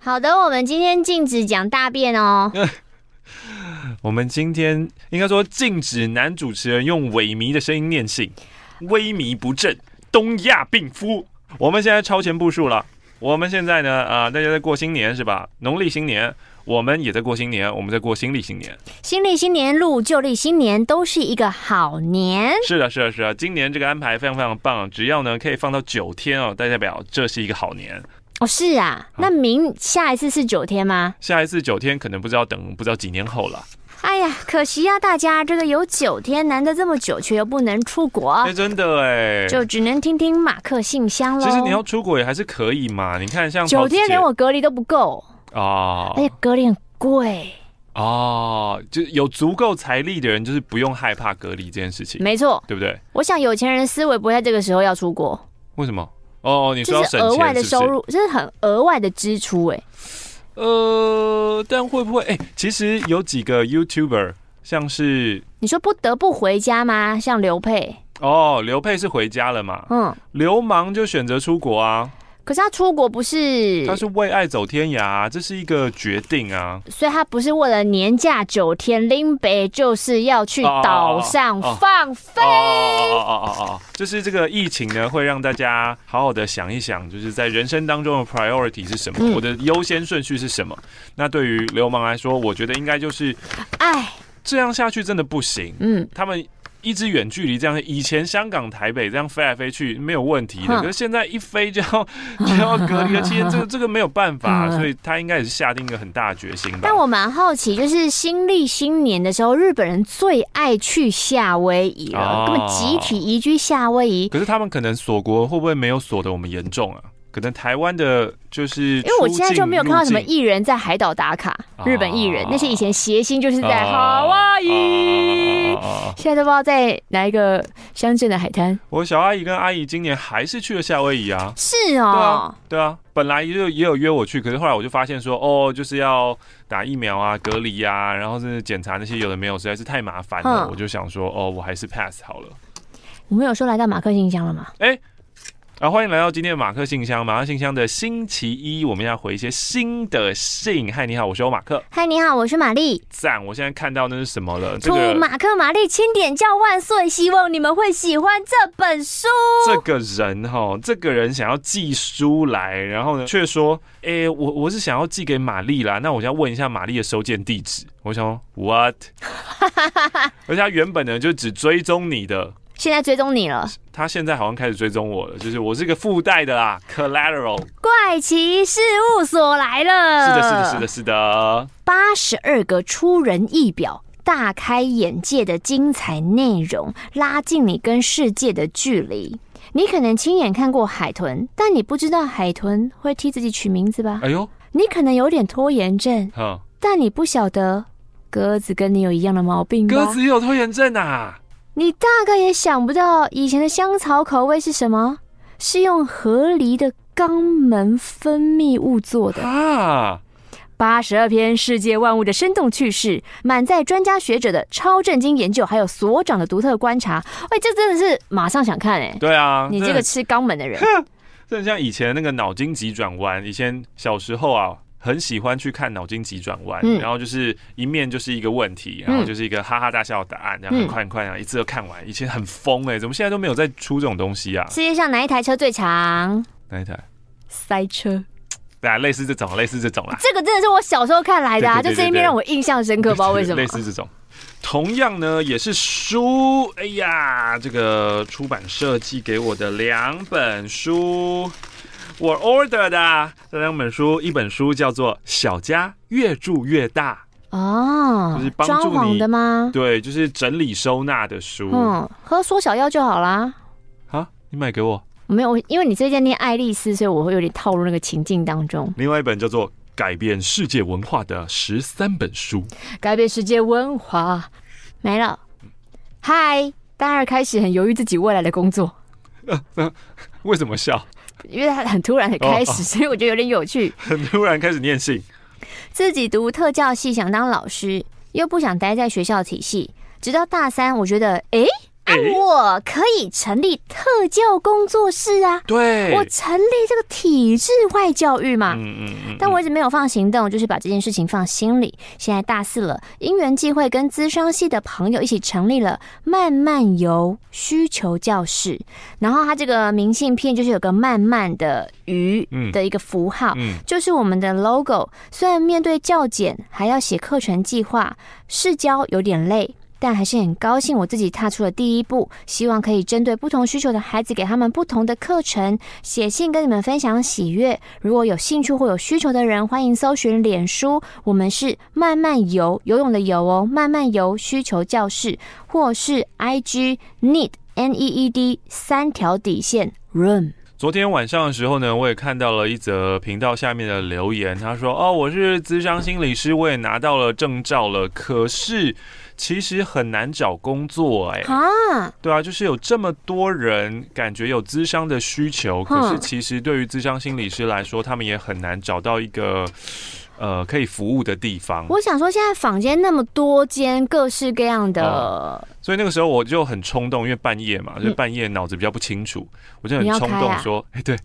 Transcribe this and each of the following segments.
好的，我们今天禁止讲大便哦。我们今天应该说禁止男主持人用萎靡的声音念信，萎靡不振，东亚病夫。我们现在超前部署了。我们现在呢，啊、呃，大家在过新年是吧？农历新年，我们也在过新年，我们在过新历新年。新历新年入旧历新年都是一个好年。是的，是的，是的。今年这个安排非常非常棒，只要呢可以放到九天哦，代表这是一个好年。哦，是啊，那明下一次是九天吗？下一次九天可能不知道等不知道几年后了。哎呀，可惜呀、啊，大家这个有九天，难得这么久，却又不能出国。哎，真的哎，就只能听听马克信箱了。其实你要出国也还是可以嘛，你看像九天连我隔离都不够啊，而且隔离很贵哦，就有足够财力的人，就是不用害怕隔离这件事情。没错，对不对？我想有钱人思维不会在这个时候要出国。为什么？哦，你说要额外的收入，这是很额外的支出哎。呃，但会不会哎？其实有几个 YouTuber，像是你说不得不回家吗？像刘沛哦，刘沛是回家了嘛？嗯，流氓就选择出国啊。可是他出国不是？他是为爱走天涯，这是一个决定啊。所以他不是为了年假九天林北，就是要去岛上放飞。哦哦哦哦哦，就是这个疫情呢，会让大家好好的想一想，就是在人生当中的 priority 是什么，我的优先顺序是什么。那对于流氓来说，我觉得应该就是，哎，这样下去真的不行。嗯，他们。一直远距离这样，以前香港、台北这样飞来飞去没有问题的，可是现在一飞就要 就要隔离了七天，这个 这个没有办法，所以他应该也是下定一个很大的决心吧。但我蛮好奇，就是新历新年的时候，日本人最爱去夏威夷了，根本集体移居夏威夷。可是他们可能锁国会不会没有锁的我们严重啊？可能台湾的，就是因为我现在就没有看到什么艺人在海岛打卡，日本艺人那些以前谐星就是在夏威夷，现在都不知道在哪一个乡镇的海滩。我小阿姨跟阿姨今年还是去了夏威夷啊，是哦，对啊，对啊，本来也有也有约我去，可是后来我就发现说，哦，就是要打疫苗啊、隔离啊，然后是检查那些有的没有，实在是太麻烦了，我就想说，哦，我还是 pass 好了。我们有说来到马克信箱了吗？哎。啊，欢迎来到今天的马克信箱。马克信箱的星期一，我们要回一些新的信。嗨，你好，我是欧马克。嗨，你好，我是玛丽。赞！我现在看到那是什么了？祝马克、玛丽钦点叫万岁！希望你们会喜欢这本书。这个人哈，这个人想要寄书来，然后呢，却说：“哎、欸，我我是想要寄给玛丽啦。”那我想要问一下玛丽的收件地址。我想说，What？而且他原本呢，就只追踪你的。现在追踪你了，他现在好像开始追踪我了，就是我是一个附带的啦，collateral。怪奇事务所来了，是的，是的，是的，是的。八十二个出人意表、大开眼界的精彩内容，拉近你跟世界的距离。你可能亲眼看过海豚，但你不知道海豚会替自己取名字吧？哎呦，你可能有点拖延症，嗯，但你不晓得鸽子跟你有一样的毛病。鸽子也有拖延症啊？你大概也想不到，以前的香草口味是什么？是用河狸的肛门分泌物做的啊！八十二篇世界万物的生动趣事，满载专家学者的超震惊研究，还有所长的独特观察。喂，这真的是马上想看哎！对啊，你这个吃肛门的人，这很像以前那个脑筋急转弯。以前小时候啊。很喜欢去看脑筋急转弯，嗯、然后就是一面就是一个问题，然后就是一个哈哈大笑的答案，然后很快很快啊，一次都看完。以前很疯哎、欸，怎么现在都没有再出这种东西啊？世界上哪一台车最长？哪一台？塞车。对啊，类似这种，类似这种啦。这个真的是我小时候看来的啊，就这一面让我印象深刻，不知道为什么。类似这种，同样呢也是书。哎呀，这个出版社寄给我的两本书。我 order 的这两本书，一本书叫做《小家越住越大》哦，就是帮助你的吗？对，就是整理收纳的书。嗯，喝缩小药就好啦。啊，你买给我。没有，因为你最近念爱丽丝，所以我会有点套入那个情境当中。另外一本叫做《改变世界文化的十三本书》，改变世界文化没了。嗨，大二开始很犹豫自己未来的工作。为什么笑？因为他很突然的开始，哦、所以我觉得有点有趣。很突然开始念信，自己读特教系，想当老师，又不想待在学校体系，直到大三，我觉得，哎。啊、我可以成立特教工作室啊！对，我成立这个体制外教育嘛。嗯嗯嗯。但我一直没有放行动，就是把这件事情放心里。现在大四了，因缘际会跟资商系的朋友一起成立了慢慢游需求教室。然后它这个明信片就是有个慢慢的鱼的一个符号，嗯，就是我们的 logo。虽然面对教检还要写课程计划，试教有点累。但还是很高兴，我自己踏出了第一步。希望可以针对不同需求的孩子，给他们不同的课程。写信跟你们分享喜悦。如果有兴趣或有需求的人，欢迎搜寻脸书，我们是慢慢游游泳的游哦，慢慢游需求教室，或是 IG need N E E D 三条底线 room。昨天晚上的时候呢，我也看到了一则频道下面的留言，他说：“哦，我是咨商心理师，我也拿到了证照了，可是。”其实很难找工作哎、欸，啊，对啊，就是有这么多人感觉有咨商的需求，可是其实对于咨商心理师来说，他们也很难找到一个呃可以服务的地方。我想说，现在坊间那么多间各式各样的、嗯，所以那个时候我就很冲动，因为半夜嘛，就半夜脑子比较不清楚，我就很冲动说，哎、啊欸，对，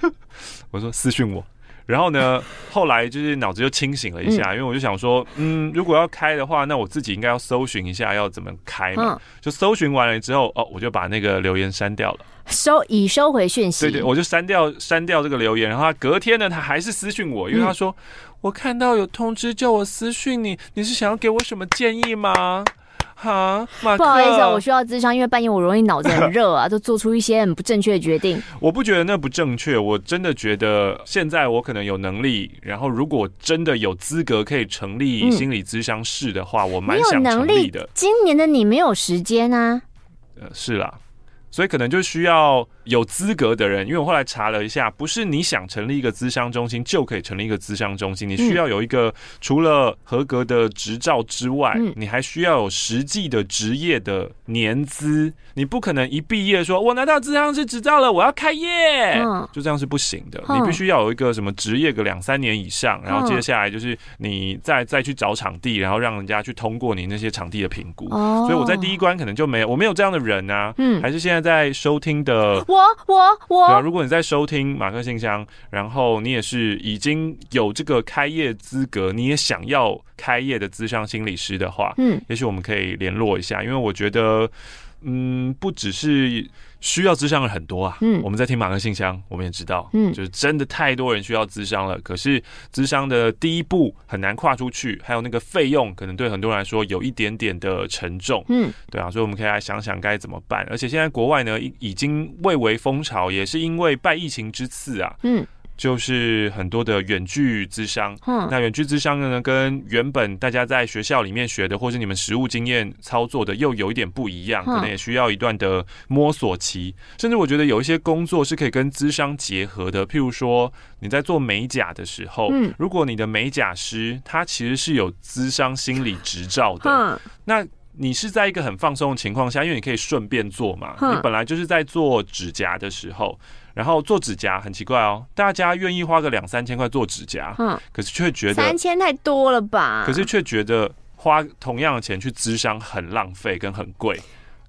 我说私讯我。然后呢，后来就是脑子又清醒了一下，因为我就想说，嗯，如果要开的话，那我自己应该要搜寻一下要怎么开嘛。就搜寻完了之后，哦，我就把那个留言删掉了，收已收回讯息。对对，我就删掉删掉这个留言。然后他隔天呢，他还是私讯我，因为他说我看到有通知叫我私讯你，你是想要给我什么建议吗？哈，不好意思，我需要咨商，因为半夜我容易脑子很热啊，就做出一些很不正确的决定。我不觉得那不正确，我真的觉得现在我可能有能力，然后如果真的有资格可以成立心理咨商室的话，嗯、我蛮想成立的。今年的你没有时间啊？呃，是啦。所以可能就需要有资格的人，因为我后来查了一下，不是你想成立一个资商中心就可以成立一个资商中心，你需要有一个除了合格的执照之外，你还需要有实际的职业的年资。你不可能一毕业说，我拿到资商师执照了，我要开业，就这样是不行的。你必须要有一个什么职业个两三年以上，然后接下来就是你再再去找场地，然后让人家去通过你那些场地的评估。所以我在第一关可能就没有，我没有这样的人啊。嗯，还是现在。在收听的我我我，对啊，如果你在收听马克信箱，然后你也是已经有这个开业资格，你也想要开业的资商心理师的话，嗯，也许我们可以联络一下，因为我觉得，嗯，不只是。需要咨商的很多啊，嗯，我们在听马克信箱，我们也知道，嗯，就是真的太多人需要咨商了。可是咨商的第一步很难跨出去，还有那个费用，可能对很多人来说有一点点的沉重，嗯，对啊，所以我们可以来想想该怎么办。而且现在国外呢，已已经蔚为风潮，也是因为拜疫情之赐啊，嗯。就是很多的远距咨商，嗯，那远距咨商呢，跟原本大家在学校里面学的，或是你们实务经验操作的，又有一点不一样，可能也需要一段的摸索期。甚至我觉得有一些工作是可以跟咨商结合的，譬如说你在做美甲的时候，嗯，如果你的美甲师他其实是有咨商心理执照的，那你是在一个很放松的情况下，因为你可以顺便做嘛，你本来就是在做指甲的时候。然后做指甲很奇怪哦，大家愿意花个两三千块做指甲，嗯，可是却觉得三千太多了吧？可是却觉得花同样的钱去咨商很浪费跟很贵。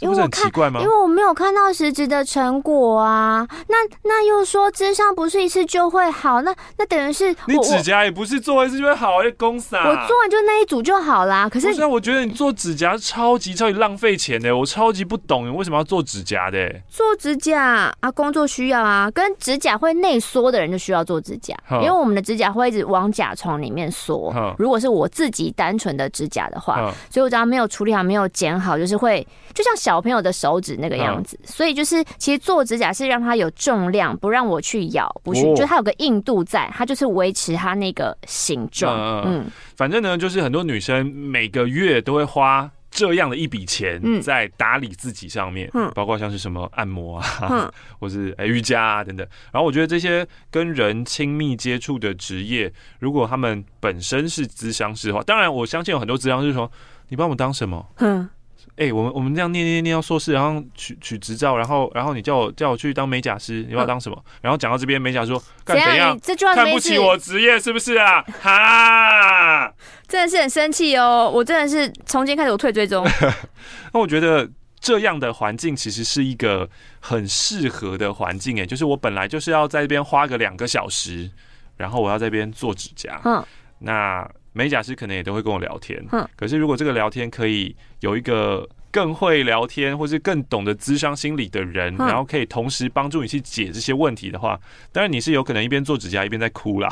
因为我看，因为我没有看到实质的成果啊。那那又说智商不是一次就会好，那那等于是你指甲也不是做一次就会好，欸，公司啊。我做完就那一组就好啦。可是现在我觉得你做指甲超级超级浪费钱的，我超级不懂你为什么要做指甲的。做指甲啊，工作需要啊，跟指甲会内缩的人就需要做指甲，因为我们的指甲会一直往甲床里面缩。如果是我自己单纯的指甲的话，所以我只要没有处理好，没有剪好，就是会就像小朋友的手指那个样子，嗯、所以就是其实做指甲是让它有重量，不让我去咬，不去，哦、就它有个硬度在，它就是维持它那个形状。嗯，嗯，反正呢，就是很多女生每个月都会花这样的一笔钱在打理自己上面，嗯，包括像是什么按摩啊，嗯、或是哎瑜伽啊等等。然后我觉得这些跟人亲密接触的职业，如果他们本身是咨商师的话，当然我相信有很多咨商师说，你帮我当什么？嗯哎、欸，我们我们这样念念念到硕士，然后取取执照，然后然后你叫我叫我去当美甲师，你要当什么？嗯、然后讲到这边，美甲说干怎样？这句话看不起我职业是不是啊？哈，真的是很生气哦！我真的是从今天开始我退追踪。那我觉得这样的环境其实是一个很适合的环境，哎，就是我本来就是要在这边花个两个小时，然后我要在这边做指甲，嗯，那。美甲师可能也都会跟我聊天，嗯，可是如果这个聊天可以有一个更会聊天，或是更懂得咨商心理的人，然后可以同时帮助你去解这些问题的话，当然你是有可能一边做指甲一边在哭啦。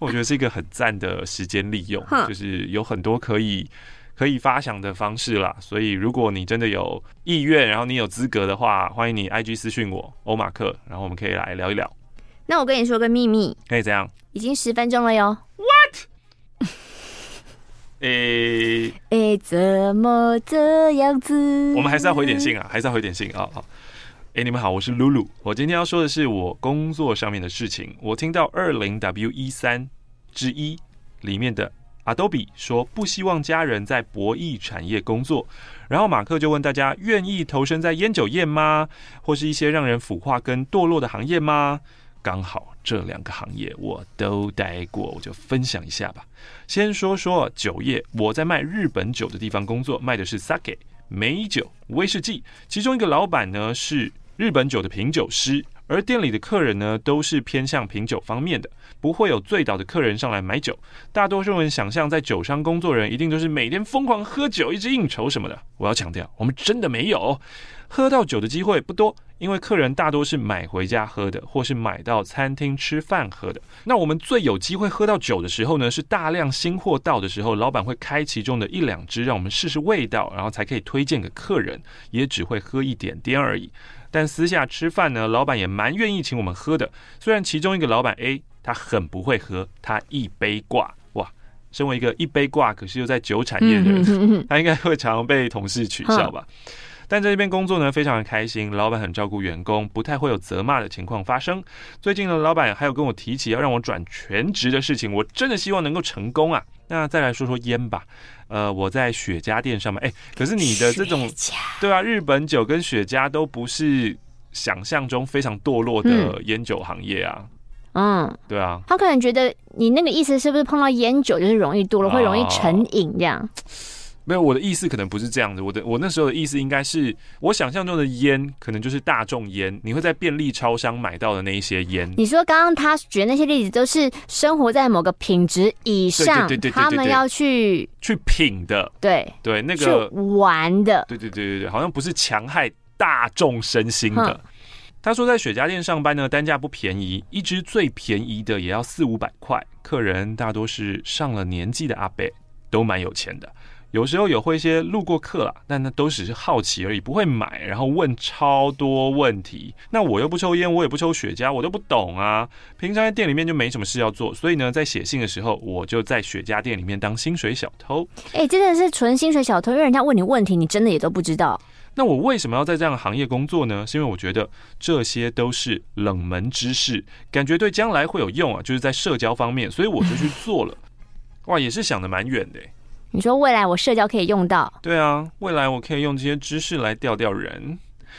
我觉得是一个很赞的时间利用，就是有很多可以可以发想的方式啦。所以如果你真的有意愿，然后你有资格的话，欢迎你 IG 私讯我欧马克，然后我们可以来聊一聊。那我跟你说个秘密，可以怎样？已经十分钟了哟。诶诶、怎么这样子？我们还是要回点信啊，还是要回点信啊！好，诶，你们好，我是露露。我今天要说的是我工作上面的事情。我听到二零 W 一三之一里面的 Adobe 说不希望家人在博弈产业工作，然后马克就问大家愿意投身在烟酒业吗？或是一些让人腐化跟堕落的行业吗？刚好这两个行业我都待过，我就分享一下吧。先说说酒业，我在卖日本酒的地方工作，卖的是 Sake 美酒、威士忌。其中一个老板呢是日本酒的品酒师，而店里的客人呢都是偏向品酒方面的，不会有醉倒的客人上来买酒。大多数人想象在酒商工作人一定都是每天疯狂喝酒，一直应酬什么的。我要强调，我们真的没有。喝到酒的机会不多，因为客人大多是买回家喝的，或是买到餐厅吃饭喝的。那我们最有机会喝到酒的时候呢，是大量新货到的时候，老板会开其中的一两支让我们试试味道，然后才可以推荐给客人，也只会喝一点点而已。但私下吃饭呢，老板也蛮愿意请我们喝的。虽然其中一个老板 A 他很不会喝，他一杯挂哇，身为一个一杯挂，可是又在酒产业的人，他应该会常常被同事取笑吧。但在这边工作呢，非常的开心，老板很照顾员工，不太会有责骂的情况发生。最近呢，老板还有跟我提起要让我转全职的事情，我真的希望能够成功啊。那再来说说烟吧，呃，我在雪茄店上面，哎，可是你的这种，对啊，日本酒跟雪茄都不是想象中非常堕落的烟酒行业啊。嗯，对啊，他可能觉得你那个意思是不是碰到烟酒就是容易多了，会容易成瘾这样？没有，我的意思可能不是这样子。我的我那时候的意思应该是，我想象中的烟可能就是大众烟，你会在便利超商买到的那一些烟。你说刚刚他举的那些例子都是生活在某个品质以上，对对对，他们要去去品的，对对，那个玩的，对对对对对，好像不是强害大众身心的。哼他说在雪茄店上班呢，单价不便宜，一支最便宜的也要四五百块，客人大多是上了年纪的阿伯，都蛮有钱的。有时候也会一些路过客啦，但那都只是好奇而已，不会买，然后问超多问题。那我又不抽烟，我也不抽雪茄，我都不懂啊。平常在店里面就没什么事要做，所以呢，在写信的时候，我就在雪茄店里面当薪水小偷。哎、欸，真的是纯薪水小偷，因为人家问你问题，你真的也都不知道。那我为什么要在这样的行业工作呢？是因为我觉得这些都是冷门知识，感觉对将来会有用啊，就是在社交方面，所以我就去做了。哇，也是想得蛮远的。你说未来我社交可以用到？对啊，未来我可以用这些知识来钓钓人。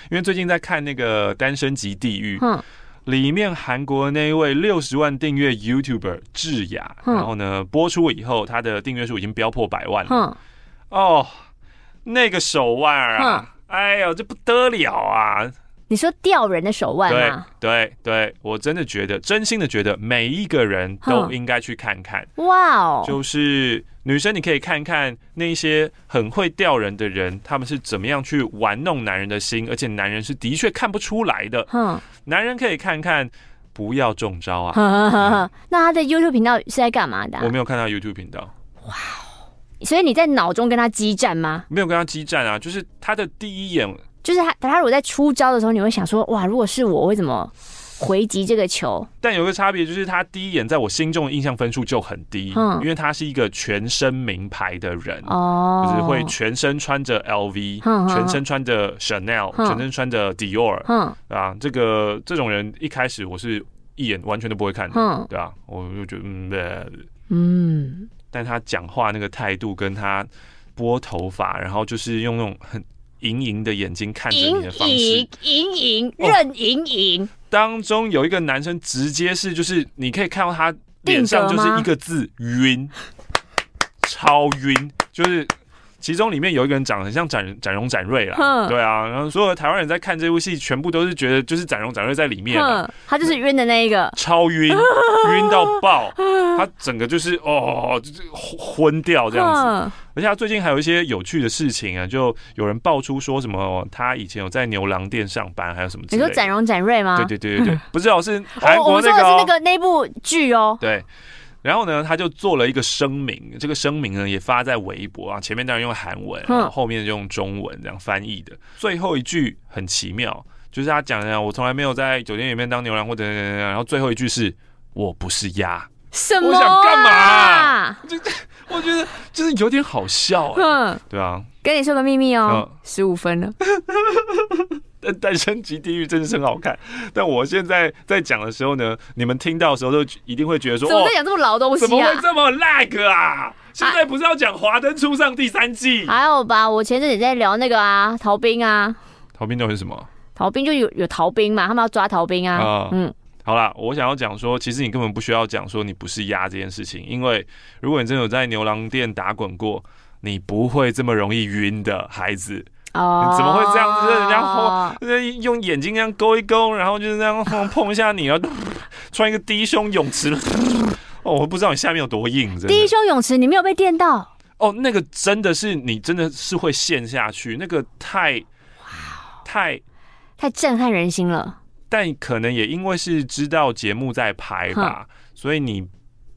因为最近在看那个《单身即地狱》，嗯，里面韩国那一位六十万订阅 YouTuber 智雅，然后呢播出以后，他的订阅数已经飙破百万了。嗯，哦，那个手腕啊，哎呦，这不得了啊！你说钓人的手腕吗？对对对，我真的觉得，真心的觉得，每一个人都应该去看看。哇哦！就是女生，你可以看看那些很会钓人的人，他们是怎么样去玩弄男人的心，而且男人是的确看不出来的。哼，男人可以看看，不要中招啊！嗯、那他的 YouTube 频道是在干嘛的、啊？我没有看到 YouTube 频道。哇哦！所以你在脑中跟他激战吗？没有跟他激战啊，就是他的第一眼。就是他，他如果在出招的时候，你会想说，哇，如果是我，我会怎么回击这个球？但有个差别就是，他第一眼在我心中的印象分数就很低，嗯，因为他是一个全身名牌的人，哦，就是会全身穿着 LV，嗯，全身穿着 Chanel，嗯，全身穿着 Dior，嗯，啊，这个这种人一开始我是一眼完全都不会看的，嗯，对啊，我就觉得，嗯，嗯，但他讲话那个态度跟他。拨头发，然后就是用那种很盈盈的眼睛看着你的方式，盈盈盈任盈盈。当中有一个男生直接是就是你可以看到他脸上就是一个字晕，超晕，就是。其中里面有一个人长得很像展展荣展瑞啦，对啊，然后所有的台湾人在看这部戏，全部都是觉得就是展荣展瑞在里面，他就是晕的那一个，超晕，晕到爆，他整个就是哦，就是昏掉这样子。而且他最近还有一些有趣的事情啊，就有人爆出说什么他以前有在牛郎店上班，还有什么？你说展荣展瑞吗？对对对对对，不知道是 韩国那个，我说的是那个那部剧哦，对。然后呢，他就做了一个声明，这个声明呢也发在微博啊，前面当然用韩文，然后后面就用中文这样翻译的。最后一句很奇妙，就是他讲的，我从来没有在酒店里面当牛郎或者，然后最后一句是我不是鸭，什么？我想干嘛？这这，我觉得就是有点好笑，嗯，对啊。跟你说个秘密哦，十五分了。但但升级地狱真的是很好看，但我现在在讲的时候呢，你们听到的时候都一定会觉得说，怎么在讲这么老东西啊？怎么会这么 lag 啊？现在不是要讲《华灯初上》第三季？还有吧，我前阵子也在聊那个啊，逃兵啊，逃兵到底是什么？逃兵就有有逃兵嘛，他们要抓逃兵啊。啊嗯，好啦，我想要讲说，其实你根本不需要讲说你不是鸭这件事情，因为如果你真的有在牛郎店打滚过，你不会这么容易晕的，孩子。哦，你怎么会这样子？人家用眼睛这样勾一勾，然后就是这样碰一下你，然后穿一个低胸泳池。哦，我不知道你下面有多硬。低胸泳池，你没有被电到？哦，那个真的是你真的是会陷下去，那个太哇，太太震撼人心了。但可能也因为是知道节目在拍吧，所以你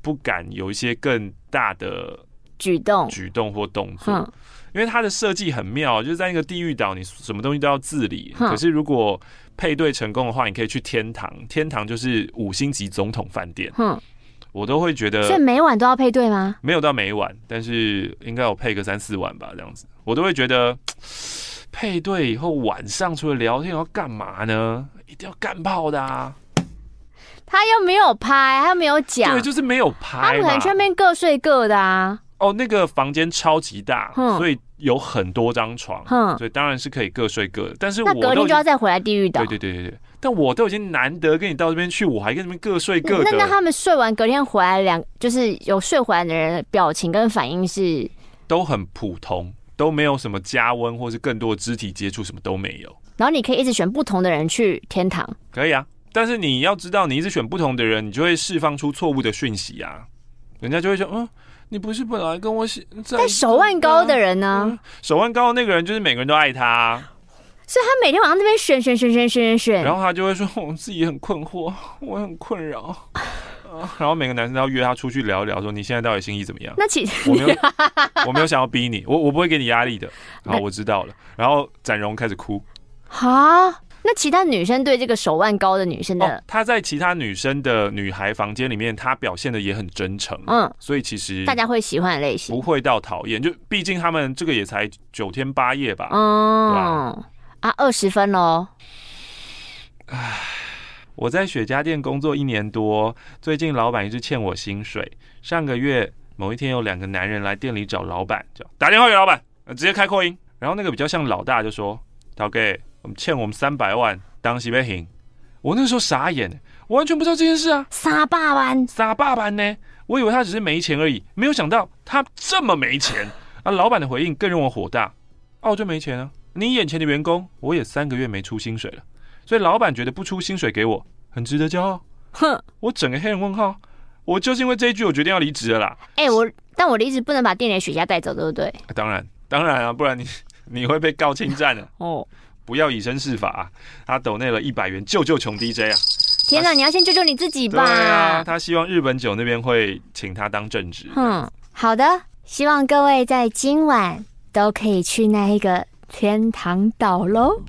不敢有一些更大的举动、举动或动作。因为它的设计很妙，就是在那个地狱岛，你什么东西都要自理。可是如果配对成功的话，你可以去天堂，天堂就是五星级总统饭店。我都会觉得，所以每晚都要配对吗？没有到每晚，但是应该有配个三四晚吧，这样子。我都会觉得 配对以后晚上除了聊天要干嘛呢？一定要干炮的啊！他又没有拍，他又没有讲，对，就是没有拍，他们可能全面各睡各的啊。哦，那个房间超级大，所以有很多张床，所以当然是可以各睡各的。但是我那隔天就要再回来地狱岛。对对对对对。但我都已经难得跟你到这边去，我还跟你们各睡各的。那那他们睡完隔天回来两，就是有睡回来的人表情跟反应是都很普通，都没有什么加温或是更多的肢体接触，什么都没有。然后你可以一直选不同的人去天堂，可以啊。但是你要知道，你一直选不同的人，你就会释放出错误的讯息啊，人家就会说嗯。你不是本来跟我喜在，在手腕高的人呢？嗯、手腕高的那个人就是每个人都爱他，啊，所以他每天晚上那边选选选选选选，然后他就会说：“我自己很困惑，我很困扰。啊 ”然后每个男生都要约他出去聊一聊，说：“你现在到底心意怎么样？”那其实我没有，我没有想要逼你，我我不会给你压力的。好，我知道了。然后展荣开始哭，哈。那其他女生对这个手腕高的女生的，她在其他女生的女孩房间里面，她表现的也很真诚，嗯，所以其实大家会喜欢的类型，不会到讨厌，就毕竟他们这个也才九天八夜吧，嗯，啊，二十分喽。唉，我在雪茄店工作一年多，最近老板一直欠我薪水。上个月某一天，有两个男人来店里找老板，就打电话给老板，直接开扩音，然后那个比较像老大就说：“陶哥。”我们欠我们三百万，当时被行。我那时候傻眼，我完全不知道这件事啊。傻爸班，傻爸班呢？我以为他只是没钱而已，没有想到他这么没钱啊！老板的回应更让我火大。哦、啊，我就没钱啊！你眼前的员工，我也三个月没出薪水了，所以老板觉得不出薪水给我，很值得骄傲。哼，我整个黑人问号。我就是因为这一句，我决定要离职了啦。哎、欸，我但我离职不能把店里的雪茄带走，对不对？啊、当然，当然啊，不然你 你会被告侵占的哦。不要以身试法、啊，他抖内了一百元救救穷 DJ 啊！天哪，你要先救救你自己吧！对啊，他希望日本酒那边会请他当正职。嗯，好的，希望各位在今晚都可以去那一个天堂岛喽。